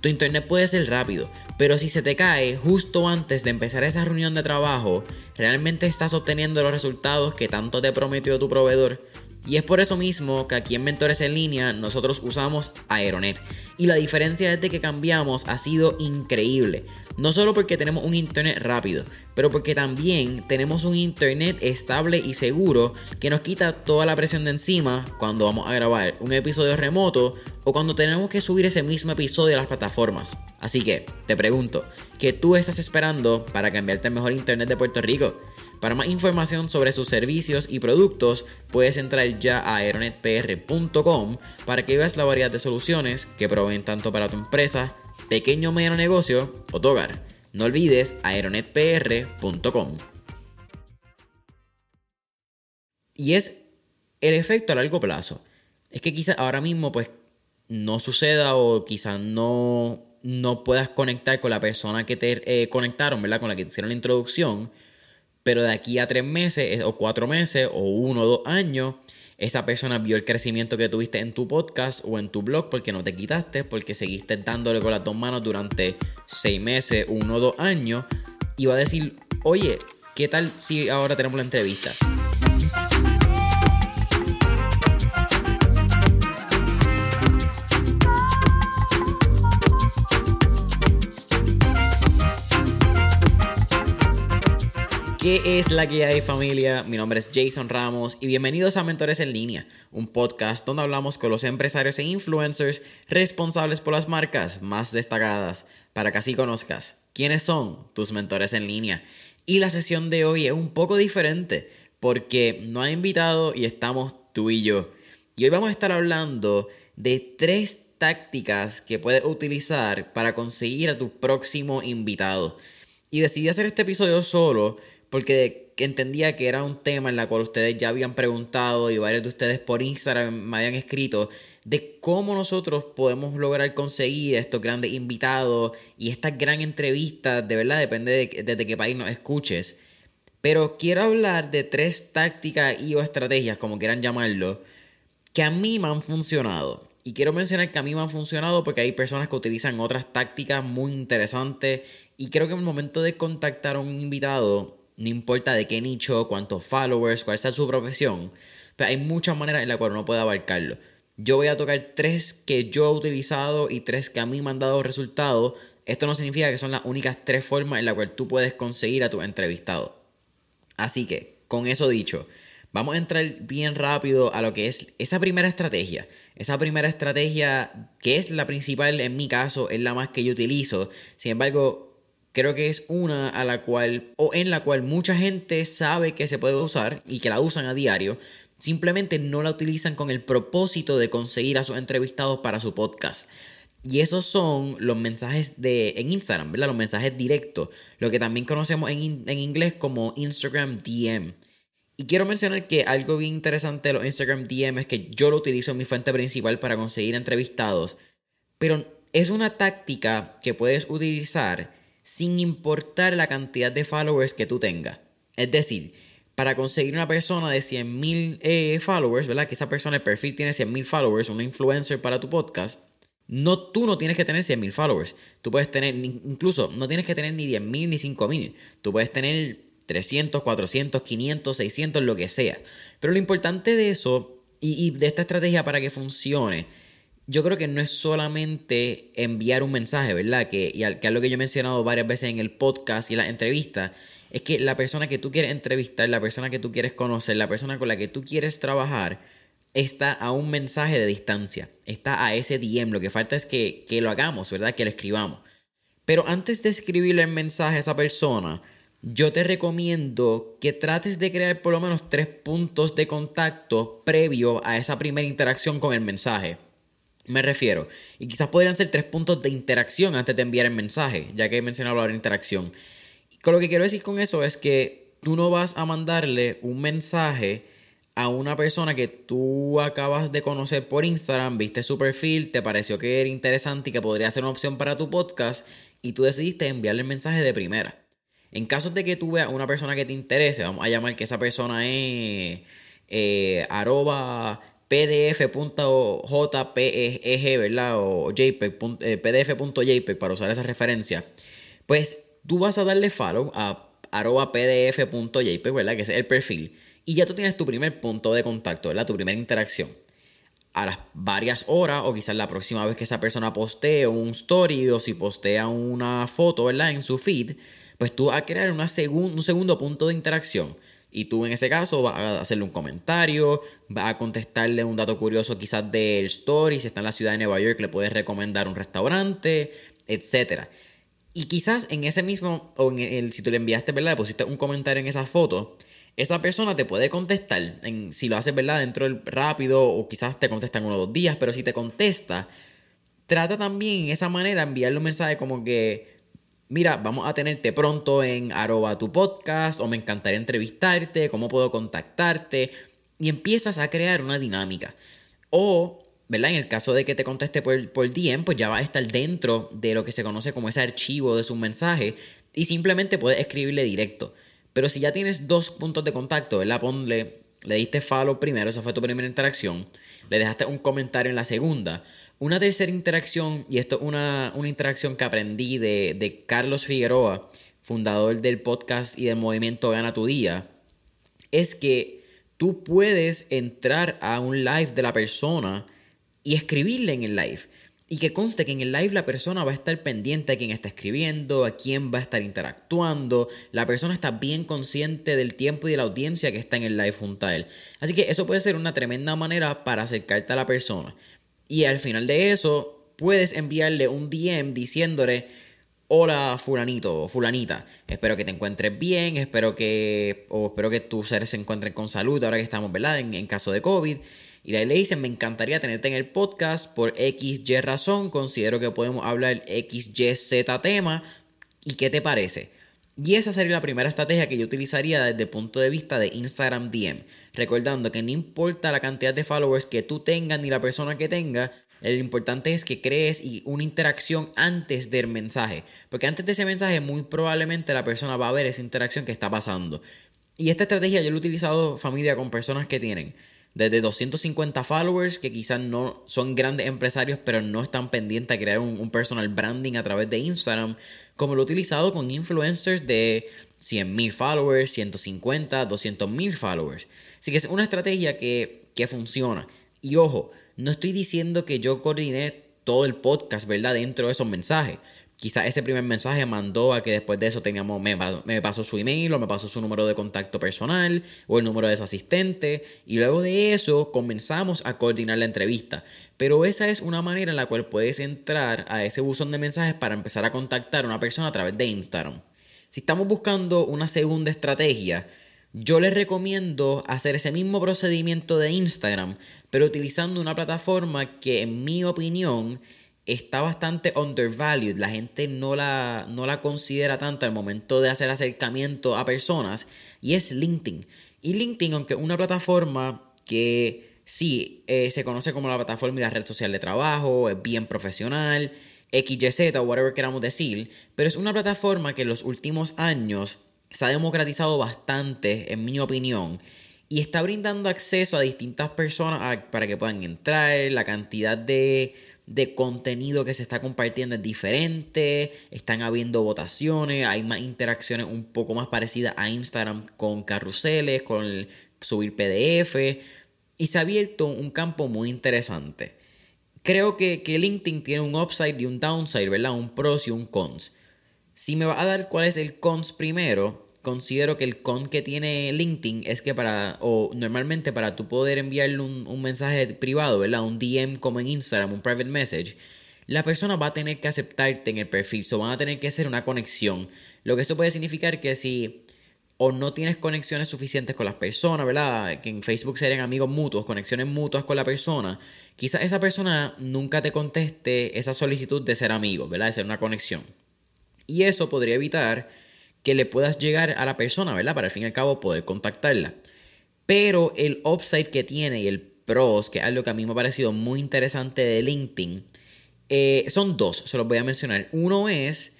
Tu internet puede ser rápido, pero si se te cae justo antes de empezar esa reunión de trabajo, ¿realmente estás obteniendo los resultados que tanto te prometió tu proveedor? Y es por eso mismo que aquí en Mentores en Línea nosotros usamos Aeronet. Y la diferencia desde que cambiamos ha sido increíble. No solo porque tenemos un internet rápido, pero porque también tenemos un internet estable y seguro que nos quita toda la presión de encima cuando vamos a grabar un episodio remoto o cuando tenemos que subir ese mismo episodio a las plataformas. Así que, te pregunto, ¿qué tú estás esperando para cambiarte el mejor internet de Puerto Rico? Para más información sobre sus servicios y productos, puedes entrar ya a aeronetpr.com para que veas la variedad de soluciones que proveen tanto para tu empresa, pequeño o mediano negocio o tu hogar. No olvides aeronetpr.com. Y es el efecto a largo plazo. Es que quizás ahora mismo pues no suceda o quizás no, no puedas conectar con la persona que te eh, conectaron, ¿verdad? Con la que te hicieron la introducción pero de aquí a tres meses o cuatro meses o uno o dos años, esa persona vio el crecimiento que tuviste en tu podcast o en tu blog porque no te quitaste, porque seguiste dándole con las dos manos durante seis meses, uno o dos años, y va a decir, oye, ¿qué tal si ahora tenemos la entrevista? ¿Qué es la que hay familia? Mi nombre es Jason Ramos y bienvenidos a Mentores en Línea, un podcast donde hablamos con los empresarios e influencers responsables por las marcas más destacadas, para que así conozcas quiénes son tus mentores en línea. Y la sesión de hoy es un poco diferente porque no hay invitado y estamos tú y yo. Y hoy vamos a estar hablando de tres tácticas que puedes utilizar para conseguir a tu próximo invitado. Y decidí hacer este episodio solo porque entendía que era un tema en el cual ustedes ya habían preguntado y varios de ustedes por Instagram me habían escrito de cómo nosotros podemos lograr conseguir estos grandes invitados y estas gran entrevistas, de verdad depende de desde qué país nos escuches. Pero quiero hablar de tres tácticas y o estrategias, como quieran llamarlo, que a mí me han funcionado. Y quiero mencionar que a mí me han funcionado porque hay personas que utilizan otras tácticas muy interesantes. Y creo que en el momento de contactar a un invitado, no importa de qué nicho, cuántos followers, cuál sea su profesión, pero hay muchas maneras en las cuales uno puede abarcarlo. Yo voy a tocar tres que yo he utilizado y tres que a mí me han dado resultados. Esto no significa que son las únicas tres formas en las cuales tú puedes conseguir a tu entrevistado. Así que, con eso dicho, vamos a entrar bien rápido a lo que es esa primera estrategia. Esa primera estrategia, que es la principal en mi caso, es la más que yo utilizo. Sin embargo, creo que es una a la cual o en la cual mucha gente sabe que se puede usar y que la usan a diario, simplemente no la utilizan con el propósito de conseguir a sus entrevistados para su podcast. Y esos son los mensajes de en Instagram, ¿verdad? Los mensajes directos, lo que también conocemos en, en inglés como Instagram DM. Y quiero mencionar que algo bien interesante de los Instagram DM es que yo lo utilizo en mi fuente principal para conseguir entrevistados, pero es una táctica que puedes utilizar sin importar la cantidad de followers que tú tengas. Es decir, para conseguir una persona de 100.000 eh, followers, ¿verdad? Que esa persona, el perfil tiene 100.000 followers, una influencer para tu podcast, no, tú no tienes que tener 100.000 followers. Tú puedes tener, incluso, no tienes que tener ni 10.000 ni 5.000. Tú puedes tener 300, 400, 500, 600, lo que sea. Pero lo importante de eso y de esta estrategia para que funcione yo creo que no es solamente enviar un mensaje, ¿verdad? Que, y que es lo que yo he mencionado varias veces en el podcast y en las entrevistas, es que la persona que tú quieres entrevistar, la persona que tú quieres conocer, la persona con la que tú quieres trabajar, está a un mensaje de distancia, está a ese DM. Lo que falta es que, que lo hagamos, ¿verdad? Que lo escribamos. Pero antes de escribirle el mensaje a esa persona, yo te recomiendo que trates de crear por lo menos tres puntos de contacto previo a esa primera interacción con el mensaje. Me refiero, y quizás podrían ser tres puntos de interacción antes de enviar el mensaje, ya que he mencionado la interacción. Con lo que quiero decir con eso es que tú no vas a mandarle un mensaje a una persona que tú acabas de conocer por Instagram, viste su perfil, te pareció que era interesante y que podría ser una opción para tu podcast, y tú decidiste enviarle el mensaje de primera. En caso de que tú veas una persona que te interese, vamos a llamar que esa persona es eh, arroba pdf.jpeg, ¿verdad? O JPEG, eh, pdf.jpeg para usar esa referencia. Pues tú vas a darle follow a arroba pdf.jpeg, ¿verdad? Que es el perfil. Y ya tú tienes tu primer punto de contacto, ¿verdad? Tu primera interacción. A las varias horas, o quizás la próxima vez que esa persona postee un story o si postea una foto, ¿verdad? En su feed, pues tú vas a crear una un segundo punto de interacción y tú en ese caso vas a hacerle un comentario, vas a contestarle un dato curioso quizás del story, si está en la ciudad de Nueva York le puedes recomendar un restaurante, etc. Y quizás en ese mismo, o en el, si tú le enviaste, ¿verdad? Le pusiste un comentario en esa foto, esa persona te puede contestar, en, si lo haces, ¿verdad? Dentro del rápido, o quizás te contesta en uno o dos días, pero si te contesta, trata también en esa manera enviarle un mensaje como que mira, vamos a tenerte pronto en arroba tu podcast o me encantaría entrevistarte, cómo puedo contactarte y empiezas a crear una dinámica. O, ¿verdad? En el caso de que te conteste por, por DM, pues ya va a estar dentro de lo que se conoce como ese archivo de su mensaje y simplemente puedes escribirle directo. Pero si ya tienes dos puntos de contacto, ¿verdad? Ponle, le diste follow primero, esa fue tu primera interacción, le dejaste un comentario en la segunda una tercera interacción, y esto es una, interacción que aprendí de, de Carlos Figueroa, fundador del podcast y del movimiento Gana tu Día, es que tú puedes entrar a un live de la persona y escribirle en el live. Y que conste que en el live la persona va a estar pendiente a quién está escribiendo, a quién va a estar interactuando. La persona está bien consciente del tiempo y de la audiencia que está en el live junto a él. Así que eso puede ser una tremenda manera para acercarte a la persona. Y al final de eso, puedes enviarle un DM diciéndole, hola fulanito o fulanita, espero que te encuentres bien, espero que, o espero que tus seres se encuentren con salud ahora que estamos, ¿verdad? En, caso de COVID. Y le dicen, me encantaría tenerte en el podcast por XY razón, considero que podemos hablar XYZ tema. ¿Y qué te parece? Y esa sería la primera estrategia que yo utilizaría desde el punto de vista de Instagram DM. Recordando que no importa la cantidad de followers que tú tengas ni la persona que tenga, lo importante es que crees una interacción antes del mensaje. Porque antes de ese mensaje muy probablemente la persona va a ver esa interacción que está pasando. Y esta estrategia yo la he utilizado familia con personas que tienen desde 250 followers que quizás no son grandes empresarios pero no están pendientes a crear un, personal branding a través de Instagram, como lo he utilizado con influencers de 100.000 followers, 150, 200.000 followers. Así que es una estrategia que, que funciona. Y ojo, no estoy diciendo que yo coordiné todo el podcast, ¿verdad? Dentro de esos mensajes quizás ese primer mensaje mandó a que después de eso teníamos, me, me, pasó su email o me pasó su número de contacto personal o el número de su asistente y luego de eso comenzamos a coordinar la entrevista. Pero esa es una manera en la cual puedes entrar a ese buzón de mensajes para empezar a contactar a una persona a través de Instagram. Si estamos buscando una segunda estrategia, yo les recomiendo hacer ese mismo procedimiento de Instagram, pero utilizando una plataforma que en mi opinión está bastante undervalued. La gente no la, no la considera tanto al momento de hacer acercamiento a personas. Y es LinkedIn. Y LinkedIn, aunque es una plataforma que sí eh, se conoce como la plataforma y la red social de trabajo, es bien profesional, XYZ o whatever queramos decir, pero es una plataforma que en los últimos años se ha democratizado bastante, en mi opinión, y está brindando acceso a distintas personas para que puedan entrar, la cantidad de de contenido que se está compartiendo es diferente, están habiendo votaciones, hay más interacciones un poco más parecidas a Instagram con carruseles, con el subir PDF y se ha abierto un campo muy interesante. Creo que, que LinkedIn tiene un upside y un downside, ¿verdad? Un pros y un cons. Si me va a dar cuál es el cons primero, considero que el con que tiene LinkedIn es que para, o normalmente para tú poder enviarle un, mensaje privado, ¿verdad? Un DM como en Instagram, un private message, la persona va a tener que aceptarte en el perfil, o van a tener que hacer una conexión. Lo que eso puede significar que si o no tienes conexiones suficientes con las personas, ¿verdad? Que en Facebook serían amigos mutuos, conexiones mutuas con la persona, quizás esa persona nunca te conteste esa solicitud de ser amigo, ¿verdad? De ser una conexión. Y eso podría evitar que le puedas llegar a la persona, ¿verdad? Para al fin y al cabo poder contactarla. Pero el upside que tiene y el pros, que es algo que a mí me ha parecido muy interesante de LinkedIn, eh, son dos, se los voy a mencionar. Uno es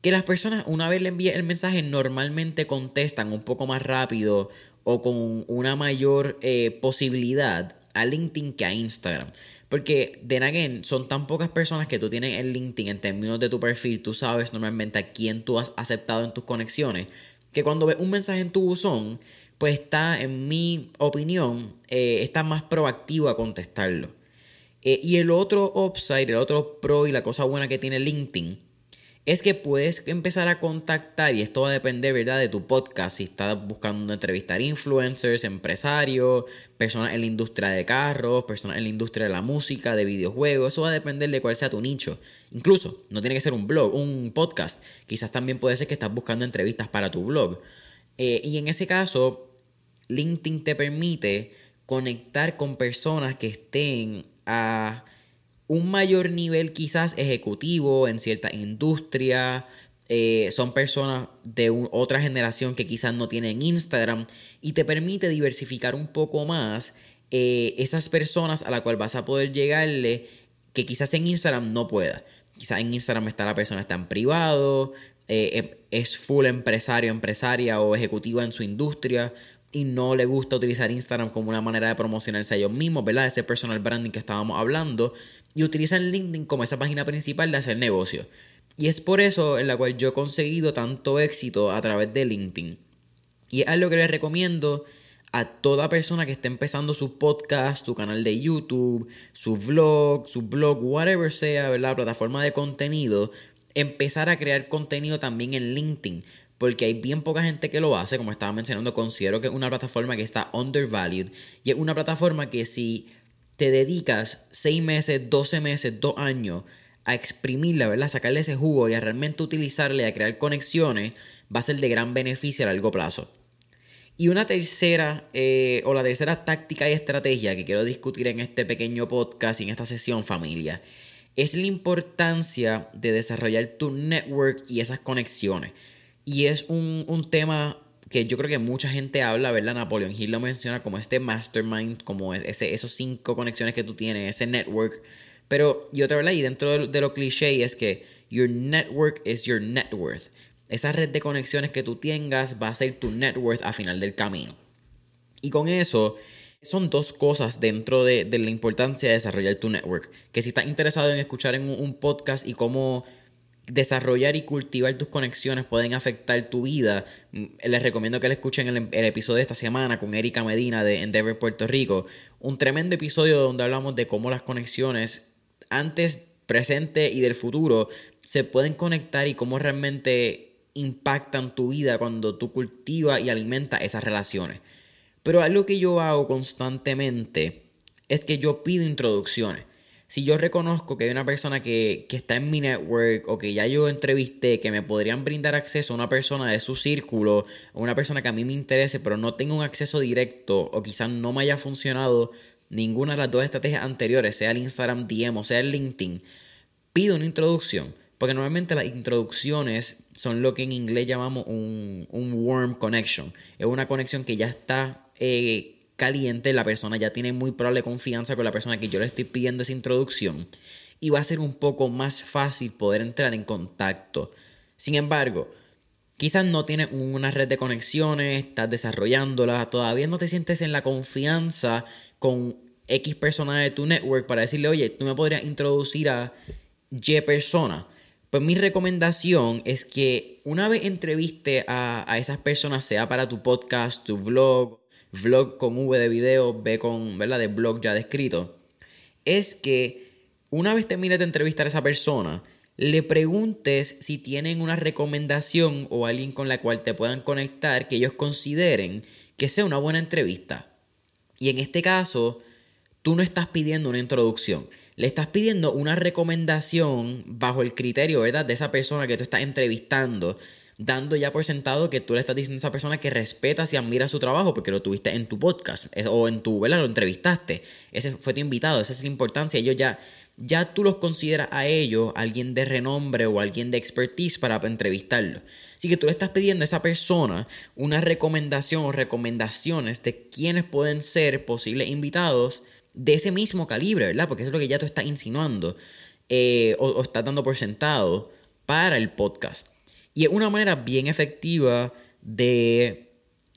que las personas una vez le envíen el mensaje normalmente contestan un poco más rápido o con una mayor eh, posibilidad a LinkedIn que a Instagram. Porque, then again, son tan pocas personas que tú tienes en LinkedIn en términos de tu perfil, tú sabes normalmente a quién tú has aceptado en tus conexiones, que cuando ves un mensaje en tu buzón, pues está, en mi opinión, eh, está más proactivo a contestarlo. Eh, y el otro upside, el otro pro y la cosa buena que tiene LinkedIn es que puedes empezar a contactar, y esto va a depender, ¿verdad?, de tu podcast. Si estás buscando entrevistar influencers, empresarios, personas en la industria de carros, personas en la industria de la música, de videojuegos, eso va a depender de cuál sea tu nicho. Incluso, no tiene que ser un blog, un podcast. Quizás también puede ser que estás buscando entrevistas para tu blog. Eh, y en ese caso, LinkedIn te permite conectar con personas que estén a un mayor nivel quizás ejecutivo en cierta industria. Eh, son personas de otra generación que quizás no tienen Instagram y te permite diversificar un poco más eh, esas personas a la cual vas a poder llegarle que quizás en Instagram no pueda. Quizás en Instagram está la persona está en privado, eh, es full empresario, empresaria o ejecutiva en su industria y no le gusta utilizar Instagram como una manera de promocionarse a ellos mismos, ¿verdad? Ese personal branding que estábamos hablando. Y utilizan LinkedIn como esa página principal de hacer negocio. Y es por eso en la cual yo he conseguido tanto éxito a través de LinkedIn. Y es algo que les recomiendo a toda persona que esté empezando su podcast, su canal de YouTube, su vlog, su blog, whatever sea, ¿verdad? Plataforma de contenido, empezar a crear contenido también en LinkedIn porque hay bien poca gente que lo hace, como estaba mencionando, considero que es una plataforma que está undervalued y es una plataforma que si te dedicas 6 meses, 12 meses, 2 años a exprimirla, ¿verdad? Sacarle ese jugo y a realmente utilizarle, a crear conexiones, va a ser de gran beneficio a largo plazo. Y una tercera, eh, o la tercera táctica y estrategia que quiero discutir en este pequeño podcast y en esta sesión familia, es la importancia de desarrollar tu network y esas conexiones. Y es un, tema que yo creo que mucha gente habla, ¿verdad? Napoleon Hill lo menciona como este mastermind, como ese, esos cinco conexiones que tú tienes, ese network. Pero yo te verdad, y dentro de, lo cliché es que your network is your net worth. Esa red de conexiones que tú tengas va a ser tu net worth a final del camino. Y con eso, son dos cosas dentro de, la importancia de desarrollar tu network. Que si estás interesado en escuchar en un podcast y cómo desarrollar y cultivar tus conexiones pueden afectar tu vida. Mm, les recomiendo que le escuchen el, episodio de esta semana con Erika Medina de Endeavor Puerto Rico. Un tremendo episodio donde hablamos de cómo las conexiones antes, presente y del futuro se pueden conectar y cómo realmente impactan tu vida cuando tú cultivas y alimentas esas relaciones. Pero algo que yo hago constantemente es que yo pido introducciones si yo reconozco que hay una persona que, está en mi network o que ya yo entrevisté, que me podrían brindar acceso a una persona de su círculo, o una persona que a mí me interese, pero no tengo un acceso directo, o quizás no me haya funcionado ninguna de las dos estrategias anteriores, sea el Instagram DM o sea el LinkedIn, pido una introducción. Porque normalmente las introducciones son lo que en inglés llamamos un, un warm connection. Es una conexión que ya está eh, caliente, la persona ya tiene muy probable confianza con la persona que yo le estoy pidiendo esa introducción y va a ser un poco más fácil poder entrar en contacto. Sin embargo, quizás no tienes una red de conexiones, estás desarrollándola, todavía no te sientes en la confianza con X persona de tu network para decirle, oye, tú me podrías introducir a Y persona. Pues mi recomendación es que una vez entreviste a, a esas personas, sea para tu podcast, tu blog, vlog con V de video, B con, ¿verdad? De blog ya descrito, es que una vez termines de entrevistar a esa persona, le preguntes si tienen una recomendación o alguien con la cual te puedan conectar que ellos consideren que sea una buena entrevista. Y en este caso, tú no estás pidiendo una introducción, le estás pidiendo una recomendación bajo el criterio, ¿verdad?, de esa persona que tú estás entrevistando dando ya por sentado que tú le estás diciendo a esa persona que respetas y admiras su trabajo porque lo tuviste en tu podcast o en tu, ¿verdad? Lo entrevistaste. Ese fue tu invitado, esa es la importancia. Ellos ya, ya tú los consideras a ellos alguien de renombre o alguien de expertise para entrevistarlo. Así que tú le estás pidiendo a esa persona una recomendación o recomendaciones de quiénes pueden ser posibles invitados de ese mismo calibre, ¿verdad? Porque eso es lo que ya tú estás insinuando eh, o, o estás dando por sentado para el podcast. Y es una manera bien efectiva de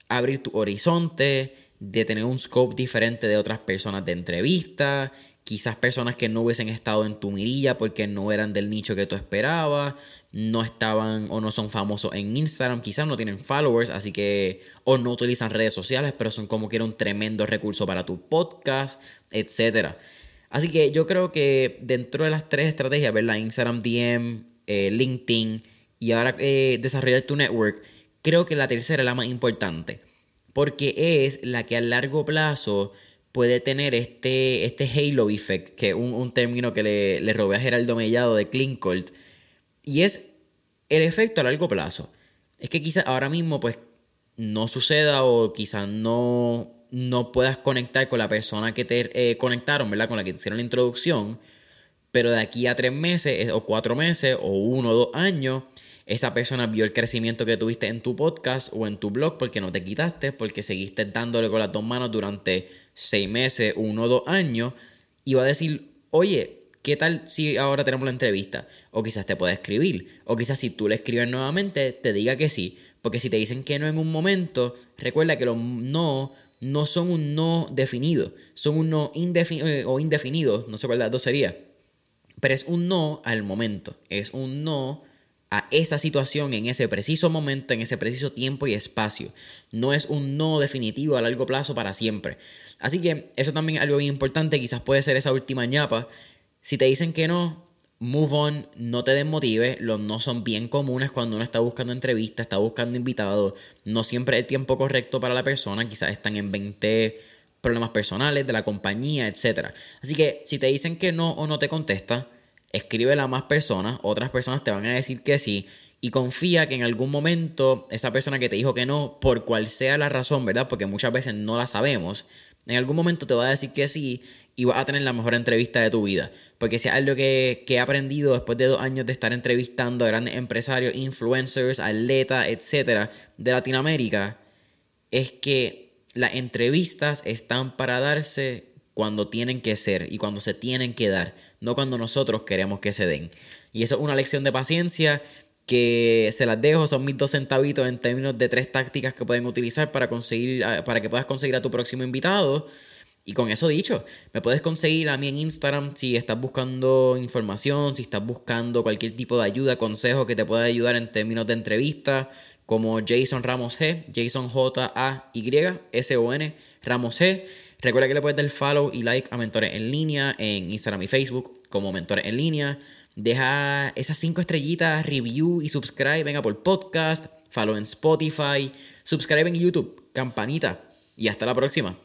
abrir tu horizonte, de tener un scope diferente de otras personas de entrevista, quizás personas que no hubiesen estado en tu mirilla porque no eran del nicho que tú esperabas, no estaban o no son famosos en Instagram, quizás no tienen followers, así que o no utilizan redes sociales, pero son como que era un tremendo recurso para tu podcast, etc. Así que yo creo que dentro de las tres estrategias, ¿verdad? Instagram DM, eh, LinkedIn, y ahora eh, desarrollar tu network, creo que la tercera es la más importante, porque es la que a largo plazo puede tener este, este halo effect, que es un, término que le, le, robé a Geraldo Mellado de Clincolt, y es el efecto a largo plazo. Es que quizás ahora mismo pues no suceda o quizás no, no puedas conectar con la persona que te eh, conectaron, ¿verdad? Con la que te hicieron la introducción, pero de aquí a tres meses o cuatro meses o uno o dos años, esa persona vio el crecimiento que tuviste en tu podcast o en tu blog porque no te quitaste, porque seguiste dándole con las dos manos durante seis meses, uno o dos años, y va a decir, oye, ¿qué tal si ahora tenemos la entrevista? O quizás te pueda escribir, o quizás si tú le escribes nuevamente, te diga que sí, porque si te dicen que no en un momento, recuerda que los no no son un no definido, son un no indefinido eh, o indefinido, no sé cuál de las dos sería, pero es un no al momento, es un no esa situación en ese preciso momento, en ese preciso tiempo y espacio. No es un no definitivo a largo plazo para siempre. Así que eso también es algo bien importante, quizás puede ser esa última ñapa. Si te dicen que no, move on, no te desmotive, los no son bien comunes cuando uno está buscando entrevistas, está buscando invitados, no siempre es el tiempo correcto para la persona, quizás están en 20 problemas personales de la compañía, etc. Así que si te dicen que no o no te contesta, escríbela a más personas, otras personas te van a decir que sí y confía que en algún momento esa persona que te dijo que no, por cual sea la razón, ¿verdad? Porque muchas veces no la sabemos, en algún momento te va a decir que sí y vas a tener la mejor entrevista de tu vida. Porque si es algo que, que he aprendido después de dos años de estar entrevistando a grandes empresarios, influencers, atletas, etcétera, de Latinoamérica, es que las entrevistas están para darse cuando tienen que ser y cuando se tienen que dar no cuando nosotros queremos que se den. Y eso es una lección de paciencia que se las dejo, son mis dos centavitos en términos de tres tácticas que pueden utilizar para conseguir, para que puedas conseguir a tu próximo invitado. Y con eso dicho, me puedes conseguir a mí en Instagram si estás buscando información, si estás buscando cualquier tipo de ayuda, consejo que te pueda ayudar en términos de entrevista, como Jason Ramos G, Jason J-A-Y, S-O-N, Ramos G. Recuerda que le puedes dar follow y like a Mentores en línea en Instagram y Facebook como Mentores en línea. Deja esas cinco estrellitas, review y subscribe. Venga por podcast, follow en Spotify, subscribe en YouTube, campanita. Y hasta la próxima.